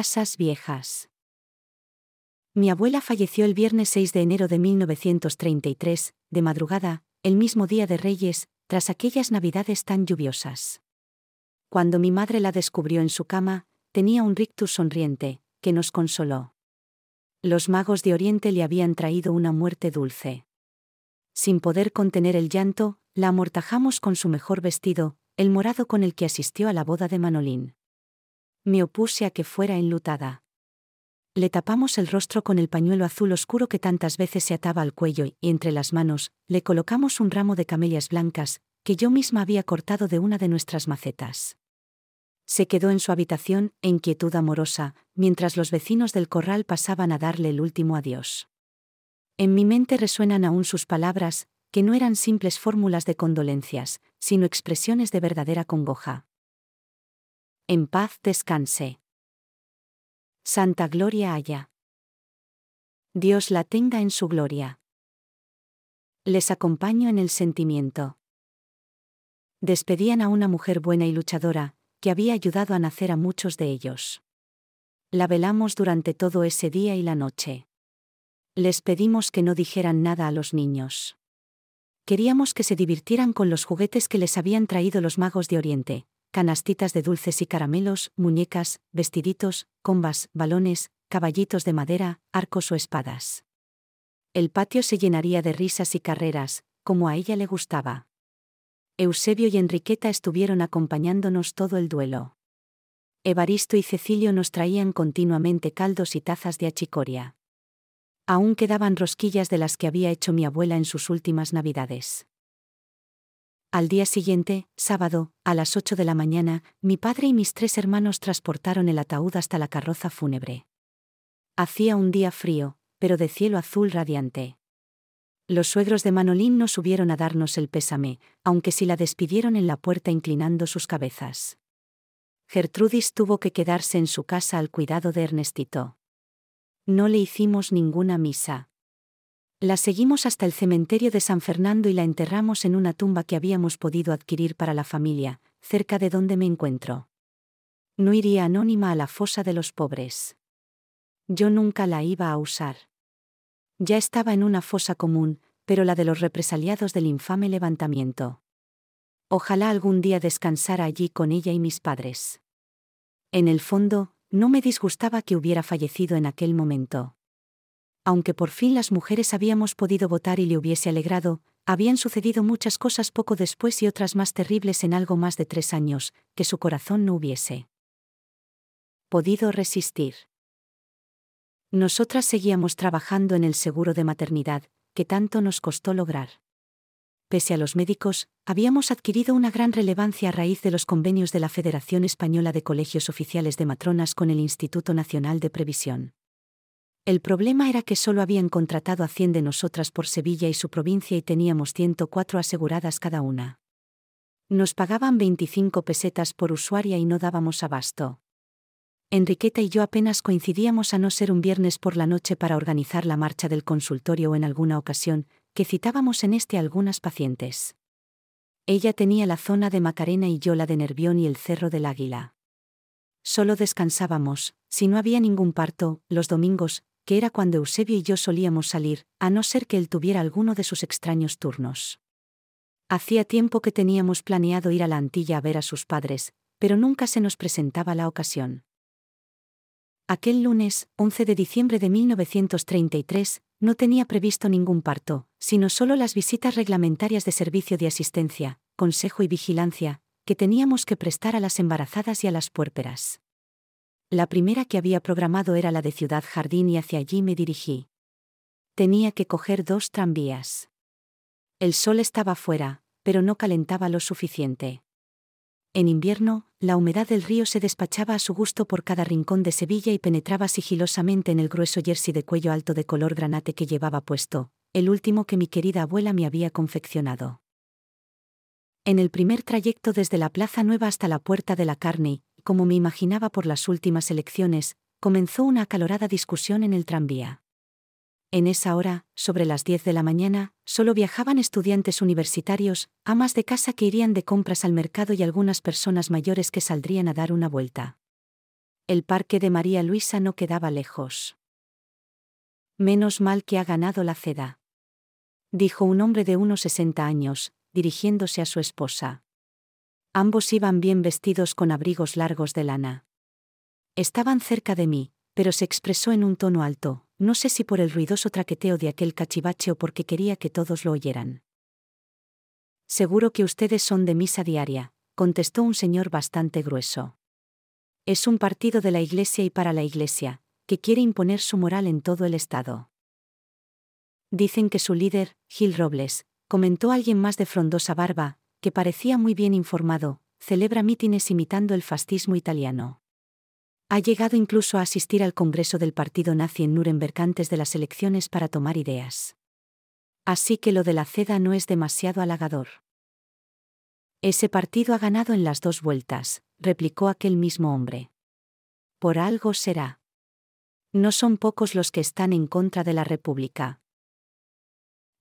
Casas viejas. Mi abuela falleció el viernes 6 de enero de 1933, de madrugada, el mismo día de Reyes, tras aquellas navidades tan lluviosas. Cuando mi madre la descubrió en su cama, tenía un rictus sonriente, que nos consoló. Los magos de Oriente le habían traído una muerte dulce. Sin poder contener el llanto, la amortajamos con su mejor vestido, el morado con el que asistió a la boda de Manolín. Me opuse a que fuera enlutada. Le tapamos el rostro con el pañuelo azul oscuro que tantas veces se ataba al cuello y, entre las manos, le colocamos un ramo de camelias blancas, que yo misma había cortado de una de nuestras macetas. Se quedó en su habitación, en quietud amorosa, mientras los vecinos del corral pasaban a darle el último adiós. En mi mente resuenan aún sus palabras, que no eran simples fórmulas de condolencias, sino expresiones de verdadera congoja. En paz descanse. Santa Gloria haya. Dios la tenga en su gloria. Les acompaño en el sentimiento. Despedían a una mujer buena y luchadora, que había ayudado a nacer a muchos de ellos. La velamos durante todo ese día y la noche. Les pedimos que no dijeran nada a los niños. Queríamos que se divirtieran con los juguetes que les habían traído los magos de Oriente, canastitas de dulces y caramelos, muñecas, vestiditos, combas, balones, caballitos de madera, arcos o espadas. El patio se llenaría de risas y carreras, como a ella le gustaba. Eusebio y Enriqueta estuvieron acompañándonos todo el duelo. Evaristo y Cecilio nos traían continuamente caldos y tazas de achicoria. Aún quedaban rosquillas de las que había hecho mi abuela en sus últimas navidades. Al día siguiente, sábado, a las ocho de la mañana, mi padre y mis tres hermanos transportaron el ataúd hasta la carroza fúnebre. Hacía un día frío, pero de cielo azul radiante. Los suegros de Manolín no subieron a darnos el pésame, aunque sí la despidieron en la puerta inclinando sus cabezas. Gertrudis tuvo que quedarse en su casa al cuidado de Ernestito. No le hicimos ninguna misa. La seguimos hasta el cementerio de San Fernando y la enterramos en una tumba que habíamos podido adquirir para la familia, cerca de donde me encuentro. No iría anónima a la fosa de los pobres. Yo nunca la iba a usar. Ya estaba en una fosa común, pero la de los represaliados del infame levantamiento. Ojalá algún día descansara allí con ella y mis padres. En el fondo, no me disgustaba que hubiera fallecido en aquel momento. Aunque por fin las mujeres habíamos podido votar y le hubiese alegrado, habían sucedido muchas cosas poco después y otras más terribles en algo más de tres años, que su corazón no hubiese podido resistir. Nosotras seguíamos trabajando en el seguro de maternidad, que tanto nos costó lograr. Pese a los médicos, habíamos adquirido una gran relevancia a raíz de los convenios de la Federación Española de Colegios Oficiales de Matronas con el Instituto Nacional de Previsión. El problema era que solo habían contratado a 100 de nosotras por Sevilla y su provincia y teníamos 104 aseguradas cada una. Nos pagaban 25 pesetas por usuaria y no dábamos abasto. Enriqueta y yo apenas coincidíamos a no ser un viernes por la noche para organizar la marcha del consultorio o en alguna ocasión, que citábamos en este algunas pacientes. Ella tenía la zona de Macarena y yo la de Nervión y el Cerro del Águila. Solo descansábamos, si no había ningún parto, los domingos, que era cuando Eusebio y yo solíamos salir, a no ser que él tuviera alguno de sus extraños turnos. Hacía tiempo que teníamos planeado ir a la Antilla a ver a sus padres, pero nunca se nos presentaba la ocasión. Aquel lunes, 11 de diciembre de 1933, no tenía previsto ningún parto, sino solo las visitas reglamentarias de servicio de asistencia, consejo y vigilancia, que teníamos que prestar a las embarazadas y a las puérperas. La primera que había programado era la de Ciudad Jardín y hacia allí me dirigí. Tenía que coger dos tranvías. El sol estaba fuera, pero no calentaba lo suficiente. En invierno, la humedad del río se despachaba a su gusto por cada rincón de Sevilla y penetraba sigilosamente en el grueso jersey de cuello alto de color granate que llevaba puesto, el último que mi querida abuela me había confeccionado. En el primer trayecto desde la Plaza Nueva hasta la Puerta de la Carne, como me imaginaba por las últimas elecciones, comenzó una acalorada discusión en el tranvía. En esa hora, sobre las 10 de la mañana, solo viajaban estudiantes universitarios, amas de casa que irían de compras al mercado y algunas personas mayores que saldrían a dar una vuelta. El parque de María Luisa no quedaba lejos. Menos mal que ha ganado la ceda. Dijo un hombre de unos 60 años, dirigiéndose a su esposa. Ambos iban bien vestidos con abrigos largos de lana. Estaban cerca de mí, pero se expresó en un tono alto, no sé si por el ruidoso traqueteo de aquel cachivache o porque quería que todos lo oyeran. Seguro que ustedes son de misa diaria, contestó un señor bastante grueso. Es un partido de la Iglesia y para la Iglesia, que quiere imponer su moral en todo el Estado. Dicen que su líder, Gil Robles, comentó alguien más de frondosa barba, que parecía muy bien informado, celebra mítines imitando el fascismo italiano. Ha llegado incluso a asistir al Congreso del Partido Nazi en Nuremberg antes de las elecciones para tomar ideas. Así que lo de la CEDA no es demasiado halagador. Ese partido ha ganado en las dos vueltas, replicó aquel mismo hombre. Por algo será. No son pocos los que están en contra de la República.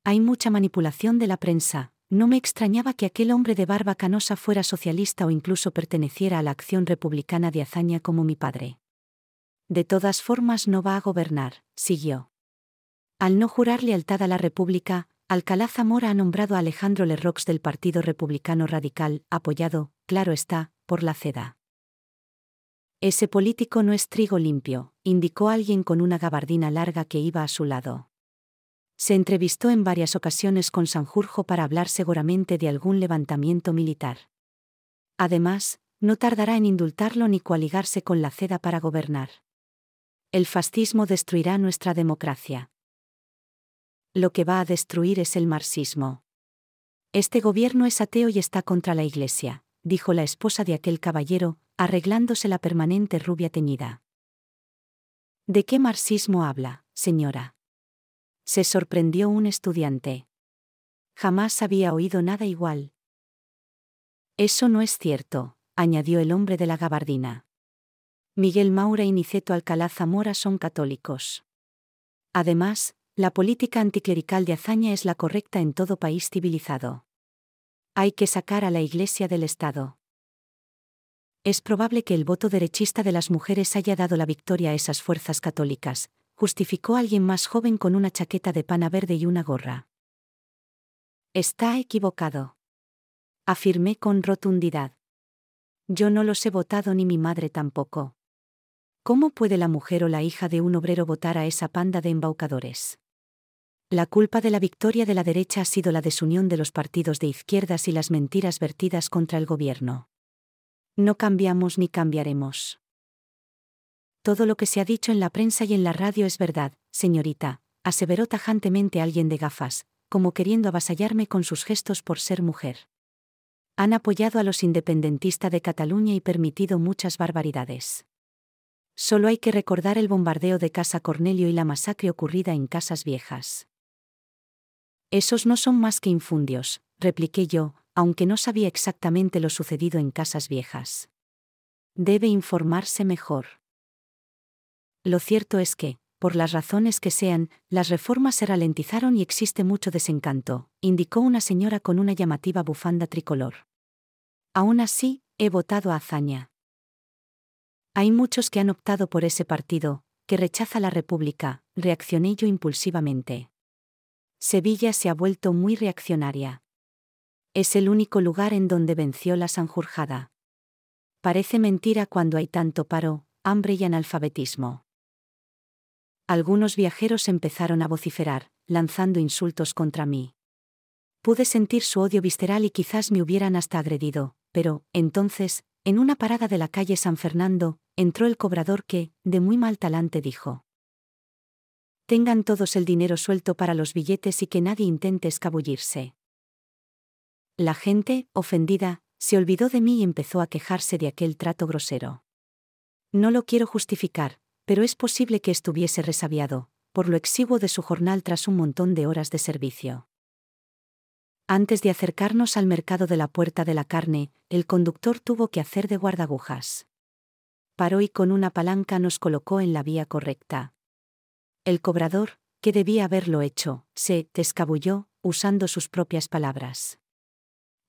Hay mucha manipulación de la prensa, no me extrañaba que aquel hombre de barba canosa fuera socialista o incluso perteneciera a la acción republicana de hazaña como mi padre. De todas formas no va a gobernar, siguió. Al no jurar lealtad a la República, Alcalá Zamora ha nombrado a Alejandro Lerrox del Partido Republicano Radical, apoyado, claro está, por la CEDA. Ese político no es trigo limpio, indicó alguien con una gabardina larga que iba a su lado. Se entrevistó en varias ocasiones con Sanjurjo para hablar seguramente de algún levantamiento militar. Además, no tardará en indultarlo ni coaligarse con la CEDA para gobernar. El fascismo destruirá nuestra democracia. Lo que va a destruir es el marxismo. Este gobierno es ateo y está contra la Iglesia, dijo la esposa de aquel caballero, arreglándose la permanente rubia teñida. ¿De qué marxismo habla, señora? Se sorprendió un estudiante. Jamás había oído nada igual. Eso no es cierto, añadió el hombre de la gabardina. Miguel Maura y Niceto Alcalá Zamora son católicos. Además, la política anticlerical de hazaña es la correcta en todo país civilizado. Hay que sacar a la Iglesia del Estado. Es probable que el voto derechista de las mujeres haya dado la victoria a esas fuerzas católicas, justificó alguien más joven con una chaqueta de pana verde y una gorra. Está equivocado. Afirmé con rotundidad. Yo no los he votado ni mi madre tampoco. ¿Cómo puede la mujer o la hija de un obrero votar a esa panda de embaucadores? La culpa de la victoria de la derecha ha sido la desunión de los partidos de izquierdas y las mentiras vertidas contra el gobierno. No cambiamos ni cambiaremos. Todo lo que se ha dicho en la prensa y en la radio es verdad, señorita, aseveró tajantemente alguien de gafas, como queriendo avasallarme con sus gestos por ser mujer. Han apoyado a los independentistas de Cataluña y permitido muchas barbaridades. Solo hay que recordar el bombardeo de Casa Cornelio y la masacre ocurrida en Casas Viejas. Esos no son más que infundios, repliqué yo, aunque no sabía exactamente lo sucedido en Casas Viejas. Debe informarse mejor. Lo cierto es que, por las razones que sean, las reformas se ralentizaron y existe mucho desencanto, indicó una señora con una llamativa bufanda tricolor. Aún así, he votado a Azaña. Hay muchos que han optado por ese partido, que rechaza la República, reaccioné yo impulsivamente. Sevilla se ha vuelto muy reaccionaria. Es el único lugar en donde venció la Sanjurjada. Parece mentira cuando hay tanto paro, hambre y analfabetismo. Algunos viajeros empezaron a vociferar, lanzando insultos contra mí. Pude sentir su odio visceral y quizás me hubieran hasta agredido, pero, entonces, en una parada de la calle San Fernando, entró el cobrador que, de muy mal talante, dijo. Tengan todos el dinero suelto para los billetes y que nadie intente escabullirse. La gente, ofendida, se olvidó de mí y empezó a quejarse de aquel trato grosero. No lo quiero justificar, pero es posible que estuviese resabiado, por lo exiguo de su jornal tras un montón de horas de servicio. Antes de acercarnos al mercado de la Puerta de la Carne, el conductor tuvo que hacer de guardagujas. Paró y con una palanca nos colocó en la vía correcta. El cobrador, que debía haberlo hecho, se escabulló, usando sus propias palabras.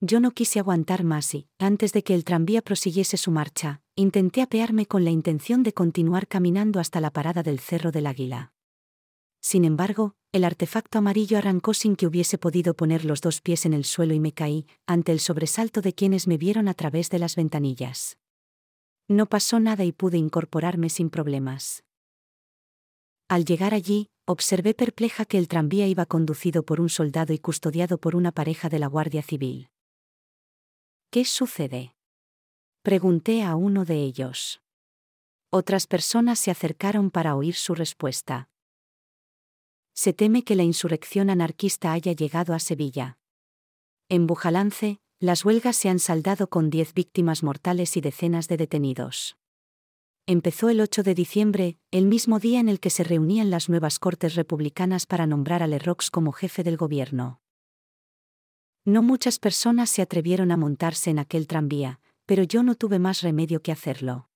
Yo no quise aguantar más y, antes de que el tranvía prosiguiese su marcha, intenté apearme con la intención de continuar caminando hasta la parada del Cerro del Águila. Sin embargo, el artefacto amarillo arrancó sin que hubiese podido poner los dos pies en el suelo y me caí, ante el sobresalto de quienes me vieron a través de las ventanillas. No pasó nada y pude incorporarme sin problemas. Al llegar allí, observé perpleja que el tranvía iba conducido por un soldado y custodiado por una pareja de la Guardia Civil. ¿Qué sucede? Pregunté a uno de ellos. Otras personas se acercaron para oír su respuesta. Se teme que la insurrección anarquista haya llegado a Sevilla. En Bujalance, las huelgas se han saldado con diez víctimas mortales y decenas de detenidos. Empezó el 8 de diciembre, el mismo día en el que se reunían las nuevas Cortes Republicanas para nombrar a Lerrox como jefe del gobierno. No muchas personas se atrevieron a montarse en aquel tranvía, pero yo no tuve más remedio que hacerlo.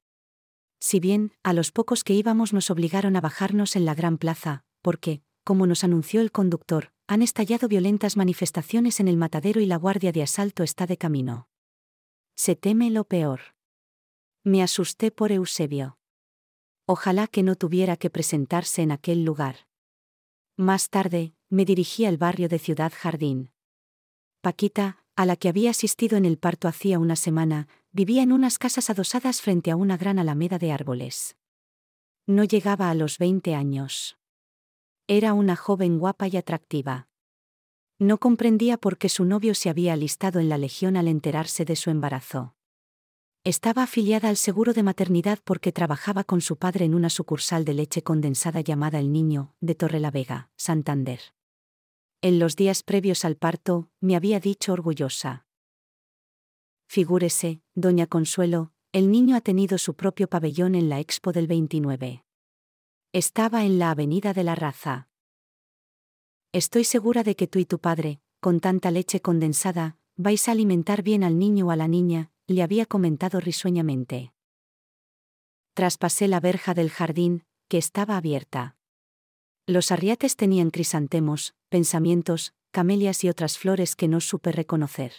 Si bien, a los pocos que íbamos nos obligaron a bajarnos en la gran plaza, porque, como nos anunció el conductor, han estallado violentas manifestaciones en el matadero y la guardia de asalto está de camino. Se teme lo peor. Me asusté por Eusebio. Ojalá que no tuviera que presentarse en aquel lugar. Más tarde, me dirigí al barrio de Ciudad Jardín. Paquita, a la que había asistido en el parto hacía una semana, vivía en unas casas adosadas frente a una gran alameda de árboles. No llegaba a los 20 años. Era una joven guapa y atractiva. No comprendía por qué su novio se había alistado en la Legión al enterarse de su embarazo. Estaba afiliada al seguro de maternidad porque trabajaba con su padre en una sucursal de leche condensada llamada El Niño, de Torrelavega, Santander en los días previos al parto, me había dicho orgullosa. Figúrese, doña Consuelo, el niño ha tenido su propio pabellón en la Expo del 29. Estaba en la Avenida de la Raza. Estoy segura de que tú y tu padre, con tanta leche condensada, vais a alimentar bien al niño o a la niña, le había comentado risueñamente. Traspasé la verja del jardín, que estaba abierta. Los arriates tenían crisantemos, pensamientos, camelias y otras flores que no supe reconocer.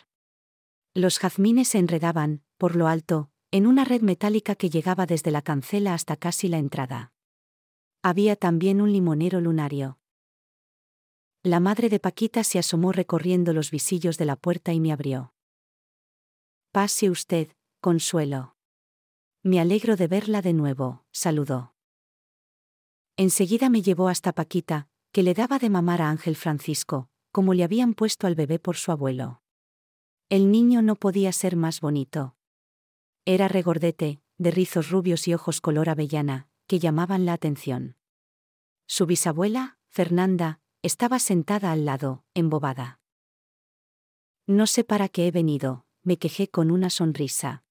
Los jazmines se enredaban, por lo alto, en una red metálica que llegaba desde la cancela hasta casi la entrada. Había también un limonero lunario. La madre de Paquita se asomó recorriendo los visillos de la puerta y me abrió. Pase usted, Consuelo. Me alegro de verla de nuevo, saludó. Enseguida me llevó hasta Paquita, que le daba de mamar a Ángel Francisco, como le habían puesto al bebé por su abuelo. El niño no podía ser más bonito. Era regordete, de rizos rubios y ojos color avellana, que llamaban la atención. Su bisabuela, Fernanda, estaba sentada al lado, embobada. No sé para qué he venido, me quejé con una sonrisa.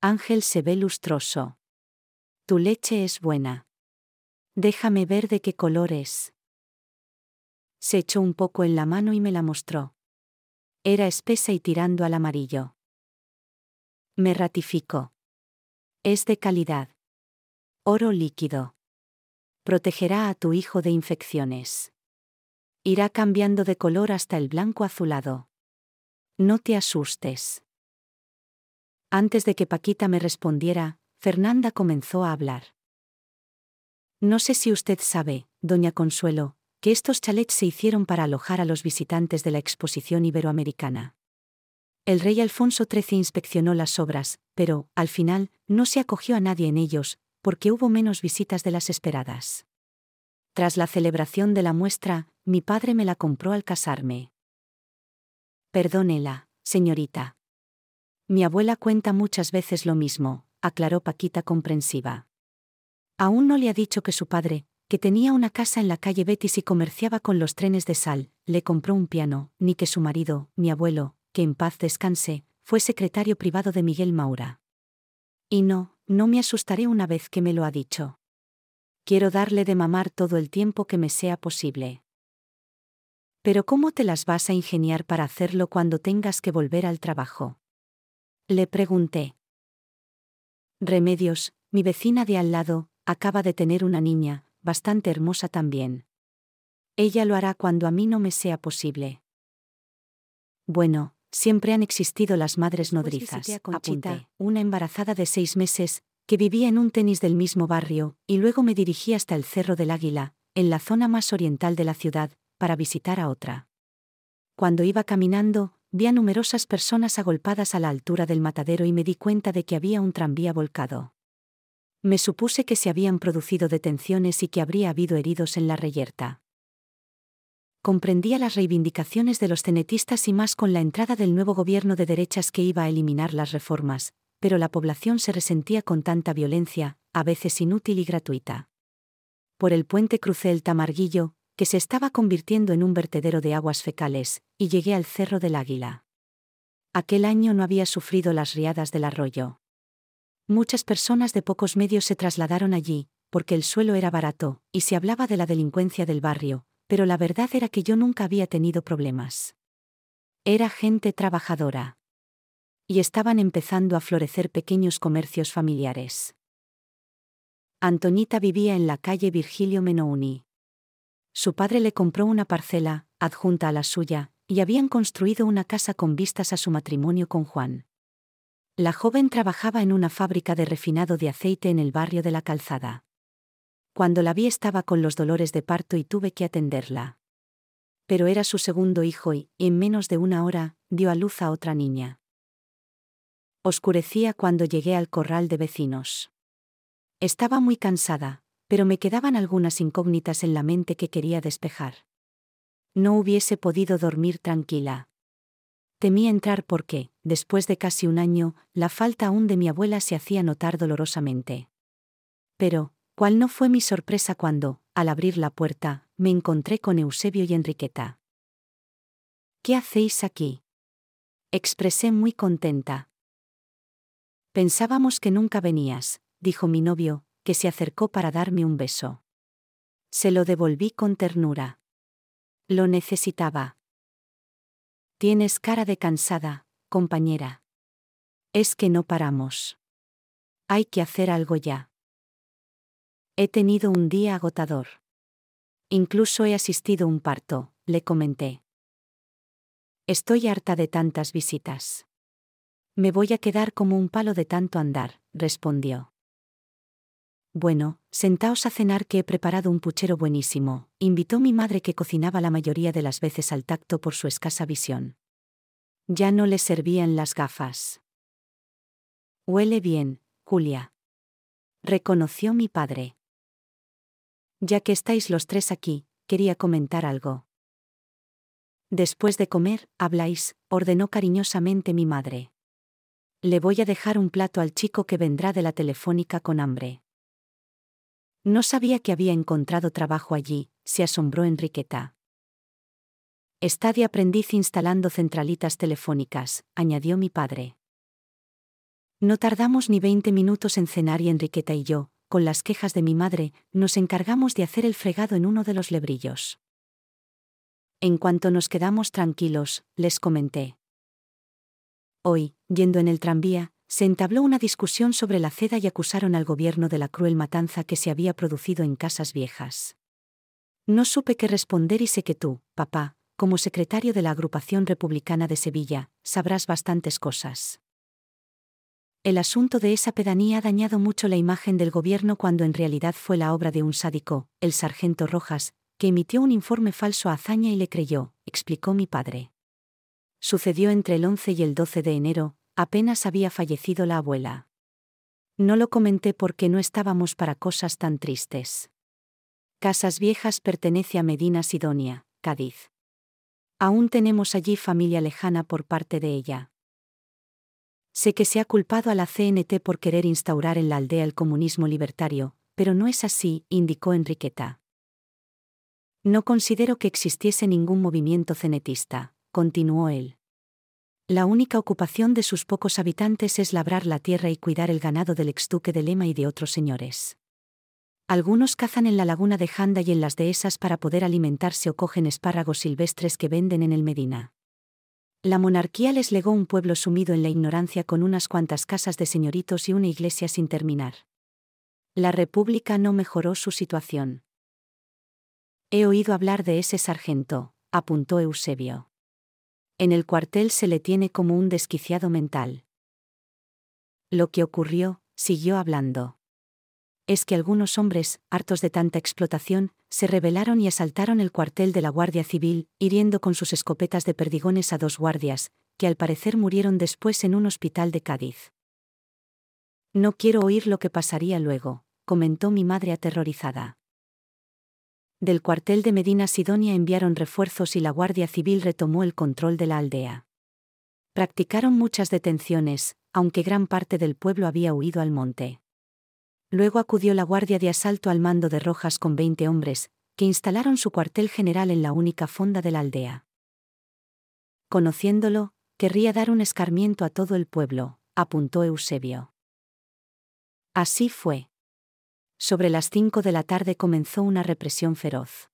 Ángel se ve lustroso. Tu leche es buena. Déjame ver de qué color es. Se echó un poco en la mano y me la mostró. Era espesa y tirando al amarillo. Me ratificó. Es de calidad. Oro líquido. Protegerá a tu hijo de infecciones. Irá cambiando de color hasta el blanco azulado. No te asustes. Antes de que Paquita me respondiera, Fernanda comenzó a hablar. No sé si usted sabe, doña Consuelo, que estos chalets se hicieron para alojar a los visitantes de la exposición iberoamericana. El rey Alfonso XIII inspeccionó las obras, pero, al final, no se acogió a nadie en ellos, porque hubo menos visitas de las esperadas. Tras la celebración de la muestra, mi padre me la compró al casarme. Perdónela, señorita. Mi abuela cuenta muchas veces lo mismo, aclaró Paquita comprensiva. Aún no le ha dicho que su padre, que tenía una casa en la calle Betis y comerciaba con los trenes de sal, le compró un piano, ni que su marido, mi abuelo, que en paz descanse, fue secretario privado de Miguel Maura. Y no, no me asustaré una vez que me lo ha dicho. Quiero darle de mamar todo el tiempo que me sea posible. Pero ¿cómo te las vas a ingeniar para hacerlo cuando tengas que volver al trabajo? Le pregunté. Remedios, mi vecina de al lado, acaba de tener una niña, bastante hermosa también. Ella lo hará cuando a mí no me sea posible. Bueno, siempre han existido las madres Pues nodrizas. Apunté, una embarazada de seis meses, que vivía en un tenis del mismo barrio, y luego me dirigí hasta el Cerro del Águila, en la zona más oriental de la ciudad, para visitar a otra. Cuando iba caminando, vi a numerosas personas agolpadas a la altura del matadero y me di cuenta de que había un tranvía volcado. Me supuse que se habían producido detenciones y que habría habido heridos en la reyerta. Comprendía las reivindicaciones de los cenetistas y más con la entrada del nuevo gobierno de derechas que iba a eliminar las reformas, pero la población se resentía con tanta violencia, a veces inútil y gratuita. Por el puente crucé el Tamarguillo, que se estaba convirtiendo en un vertedero de aguas fecales, y llegué al Cerro del Águila. Aquel año no había sufrido las riadas del arroyo. Muchas personas de pocos medios se trasladaron allí, porque el suelo era barato, y se hablaba de la delincuencia del barrio, pero la verdad era que yo nunca había tenido problemas. Era gente trabajadora. Y estaban empezando a florecer pequeños comercios familiares. Antoñita vivía en la calle Virgilio Menouni. Su padre le compró una parcela, adjunta a la suya, y habían construido una casa con vistas a su matrimonio con Juan. La joven trabajaba en una fábrica de refinado de aceite en el barrio de la Calzada. Cuando la vi estaba con los dolores de parto y tuve que atenderla. Pero era su segundo hijo y, en menos de una hora, dio a luz a otra niña. Oscurecía cuando llegué al corral de vecinos. Estaba muy cansada, pero me quedaban algunas incógnitas en la mente que quería despejar. No hubiese podido dormir tranquila. Temí entrar porque, después de casi un año, la falta aún de mi abuela se hacía notar dolorosamente. Pero, ¿cuál no fue mi sorpresa cuando, al abrir la puerta, me encontré con Eusebio y Enriqueta? ¿Qué hacéis aquí? Expresé muy contenta. Pensábamos que nunca venías, dijo mi novio, que se acercó para darme un beso. Se lo devolví con ternura. Lo necesitaba. Tienes cara de cansada, compañera. Es que no paramos. Hay que hacer algo ya. He tenido un día agotador. Incluso he asistido a un parto, le comenté. Estoy harta de tantas visitas. Me voy a quedar como un palo de tanto andar, respondió. Bueno, sentaos a cenar que he preparado un puchero buenísimo, invitó mi madre que cocinaba la mayoría de las veces al tacto por su escasa visión. Ya no le servían las gafas. Huele bien, Julia. Reconoció mi padre. Ya que estáis los tres aquí, quería comentar algo. Después de comer, habláis, ordenó cariñosamente mi madre. Le voy a dejar un plato al chico que vendrá de la telefónica con hambre. No sabía que había encontrado trabajo allí, se asombró Enriqueta. Está de aprendiz instalando centralitas telefónicas, añadió mi padre. No tardamos ni veinte minutos en cenar y Enriqueta y yo, con las quejas de mi madre, nos encargamos de hacer el fregado en uno de los lebrillos. En cuanto nos quedamos tranquilos, les comenté. Hoy, yendo en el tranvía, se entabló una discusión sobre la ceda y acusaron al gobierno de la cruel matanza que se había producido en casas viejas. No supe qué responder y sé que tú, papá, como secretario de la Agrupación Republicana de Sevilla, sabrás bastantes cosas. El asunto de esa pedanía ha dañado mucho la imagen del gobierno cuando en realidad fue la obra de un sádico, el sargento Rojas, que emitió un informe falso a Azaña y le creyó, explicó mi padre. Sucedió entre el 11 y el 12 de enero, apenas había fallecido la abuela. No lo comenté porque no estábamos para cosas tan tristes. Casas Viejas pertenece a Medina Sidonia, Cádiz. Aún tenemos allí familia lejana por parte de ella. Sé que se ha culpado a la CNT por querer instaurar en la aldea el comunismo libertario, pero no es así, indicó Enriqueta. No considero que existiese ningún movimiento cenetista, continuó él. La única ocupación de sus pocos habitantes es labrar la tierra y cuidar el ganado del exduque de Lema y de otros señores. Algunos cazan en la laguna de Janda y en las dehesas para poder alimentarse o cogen espárragos silvestres que venden en el Medina. La monarquía les legó un pueblo sumido en la ignorancia con unas cuantas casas de señoritos y una iglesia sin terminar. La República no mejoró su situación. He oído hablar de ese sargento, apuntó Eusebio. En el cuartel se le tiene como un desquiciado mental. Lo que ocurrió, siguió hablando es que algunos hombres, hartos de tanta explotación, se rebelaron y asaltaron el cuartel de la Guardia Civil, hiriendo con sus escopetas de perdigones a dos guardias, que al parecer murieron después en un hospital de Cádiz. No quiero oír lo que pasaría luego, comentó mi madre aterrorizada. Del cuartel de Medina Sidonia enviaron refuerzos y la Guardia Civil retomó el control de la aldea. Practicaron muchas detenciones, aunque gran parte del pueblo había huido al monte. Luego acudió la Guardia de Asalto al mando de Rojas con 20 hombres, que instalaron su cuartel general en la única fonda de la aldea. Conociéndolo, querría dar un escarmiento a todo el pueblo, apuntó Eusebio. Así fue. Sobre las cinco de la tarde comenzó una represión feroz.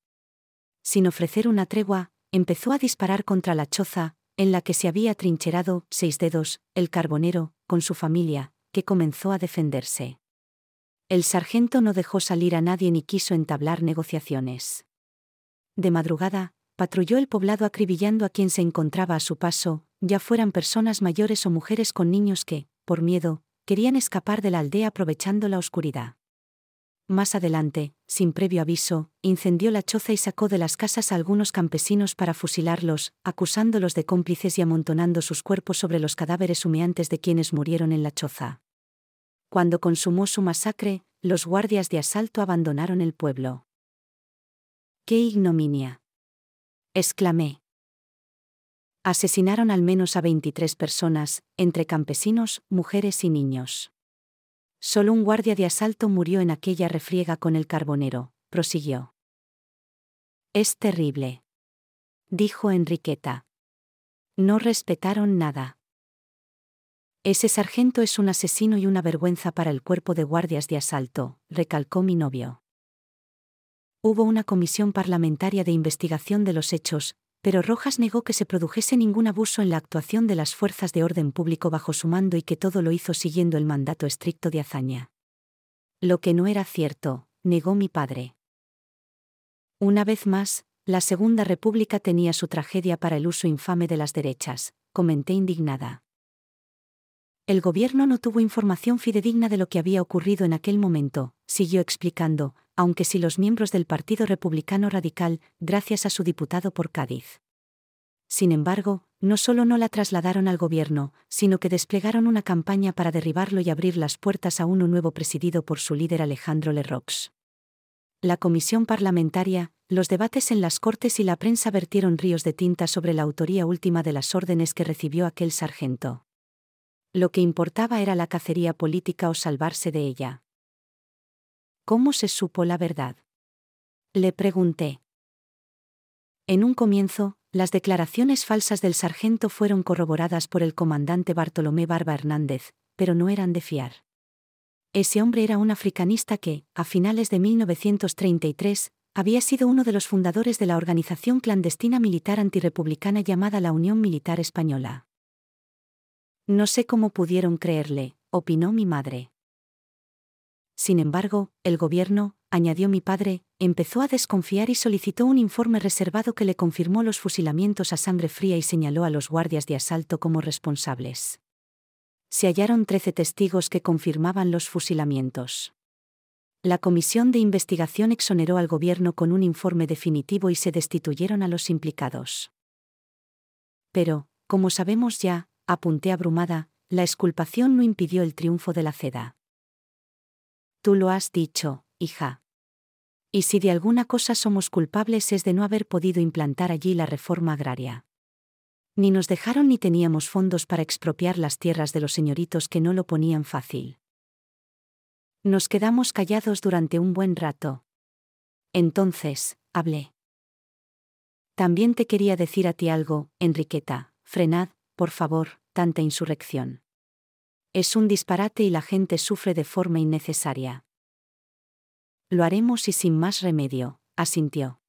Sin ofrecer una tregua, empezó a disparar contra la choza, en la que se había trincherado, seis dedos, el carbonero, con su familia, que comenzó a defenderse. El sargento no dejó salir a nadie ni quiso entablar negociaciones. De madrugada, patrulló el poblado acribillando a quien se encontraba a su paso, ya fueran personas mayores o mujeres con niños que, por miedo, querían escapar de la aldea aprovechando la oscuridad. Más adelante, sin previo aviso, incendió la choza y sacó de las casas a algunos campesinos para fusilarlos, acusándolos de cómplices y amontonando sus cuerpos sobre los cadáveres humeantes de quienes murieron en la choza. Cuando consumó su masacre, los guardias de asalto abandonaron el pueblo. ¡Qué ignominia! exclamé. Asesinaron al menos a 23 personas, entre campesinos, mujeres y niños. Solo un guardia de asalto murió en aquella refriega con el carbonero, prosiguió. Es terrible. Dijo Enriqueta. No respetaron nada. Ese sargento es un asesino y una vergüenza para el cuerpo de guardias de asalto, recalcó mi novio. Hubo una comisión parlamentaria de investigación de los hechos, pero Rojas negó que se produjese ningún abuso en la actuación de las fuerzas de orden público bajo su mando y que todo lo hizo siguiendo el mandato estricto de hazaña. Lo que no era cierto, negó mi padre. Una vez más, la Segunda República tenía su tragedia para el uso infame de las derechas, comenté indignada. El gobierno no tuvo información fidedigna de lo que había ocurrido en aquel momento, siguió explicando, aunque sí los miembros del Partido Republicano Radical, gracias a su diputado por Cádiz. Sin embargo, no solo no la trasladaron al gobierno, sino que desplegaron una campaña para derribarlo y abrir las puertas a uno nuevo presidido por su líder Alejandro Lerrox. La comisión parlamentaria, los debates en las cortes y la prensa vertieron ríos de tinta sobre la autoría última de las órdenes que recibió aquel sargento. Lo que importaba era la cacería política o salvarse de ella. ¿Cómo se supo la verdad? Le pregunté. En un comienzo, las declaraciones falsas del sargento fueron corroboradas por el comandante Bartolomé Barba Hernández, pero no eran de fiar. Ese hombre era un africanista que, a finales de 1933, había sido uno de los fundadores de la organización clandestina militar antirepublicana llamada la Unión Militar Española. No sé cómo pudieron creerle, opinó mi madre. Sin embargo, el gobierno, añadió mi padre, empezó a desconfiar y solicitó un informe reservado que le confirmó los fusilamientos a sangre fría y señaló a los guardias de asalto como responsables. se hallaron 13 testigos que confirmaban los fusilamientos. La comisión de investigación exoneró al gobierno con un informe definitivo y se destituyeron a los implicados. Pero, como sabemos ya, apunté abrumada, la exculpación no impidió el triunfo de la CEDA. Tú lo has dicho, hija. Y si de alguna cosa somos culpables es de no haber podido implantar allí la reforma agraria. Ni nos dejaron ni teníamos fondos para expropiar las tierras de los señoritos que no lo ponían fácil. Nos quedamos callados durante un buen rato. Entonces, hablé. También te quería decir a ti algo, Enriqueta, frenad, por favor, tanta insurrección. Es un disparate y la gente sufre de forma innecesaria. Lo haremos y sin más remedio, asintió.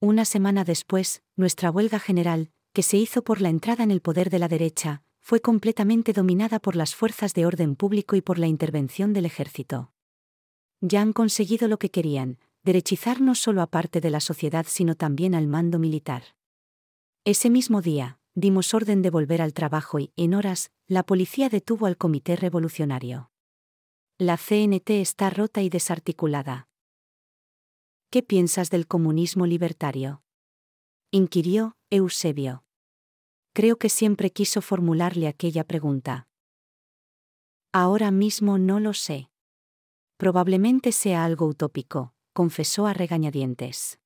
Una semana después, nuestra huelga general, que se hizo por la entrada en el poder de la derecha, fue completamente dominada por las fuerzas de orden público y por la intervención del ejército. Ya han conseguido lo que querían, derechizar no solo a parte de la sociedad sino también al mando militar. Ese mismo día, dimos orden de volver al trabajo y, en horas, la policía detuvo al Comité Revolucionario. La CNT está rota y desarticulada. ¿Qué piensas del comunismo libertario? inquirió Eusebio. Creo que siempre quiso formularle aquella pregunta. Ahora mismo no lo sé. Probablemente sea algo utópico, confesó a regañadientes.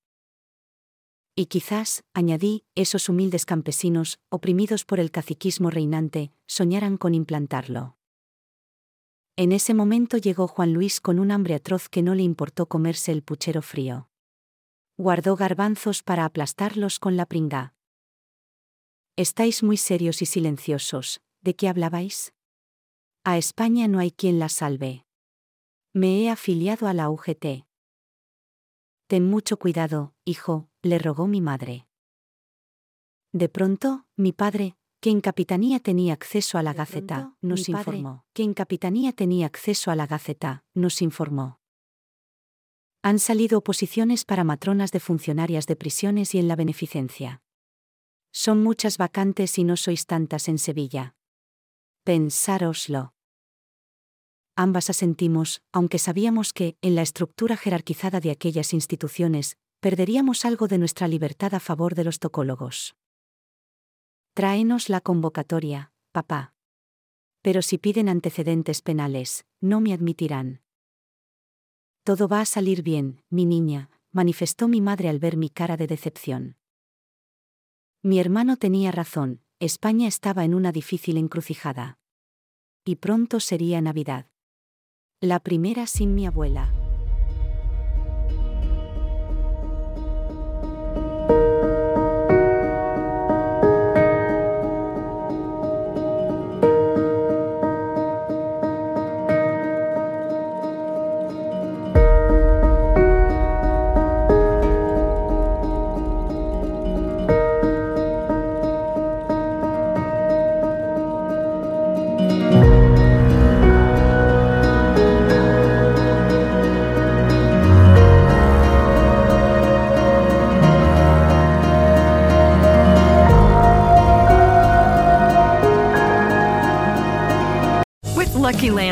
Y quizás, añadí, esos humildes campesinos, oprimidos por el caciquismo reinante, soñaran con implantarlo. En ese momento llegó Juan Luis con un hambre atroz que no le importó comerse el puchero frío. Guardó garbanzos para aplastarlos con la pringa. Estáis muy serios y silenciosos, ¿de qué hablabais? A España no hay quien la salve. Me he afiliado a la UGT. Ten mucho cuidado, hijo, le rogó mi madre. De pronto, mi padre, que en Capitanía tenía acceso a la Gaceta, nos informó. Que en Capitanía tenía acceso a la Gaceta, nos informó. Han salido oposiciones para matronas de funcionarias de prisiones y en la beneficencia. Son muchas vacantes y no sois tantas en Sevilla. Pensároslo. Ambas asentimos, aunque sabíamos que, en la estructura jerarquizada de aquellas instituciones, perderíamos algo de nuestra libertad a favor de los tocólogos. Tráenos la convocatoria, papá. Pero si piden antecedentes penales, no me admitirán. Todo va a salir bien, mi niña, manifestó mi madre al ver mi cara de decepción. Mi hermano tenía razón, España estaba en una difícil encrucijada. Y pronto sería Navidad. La primera sin mi abuela.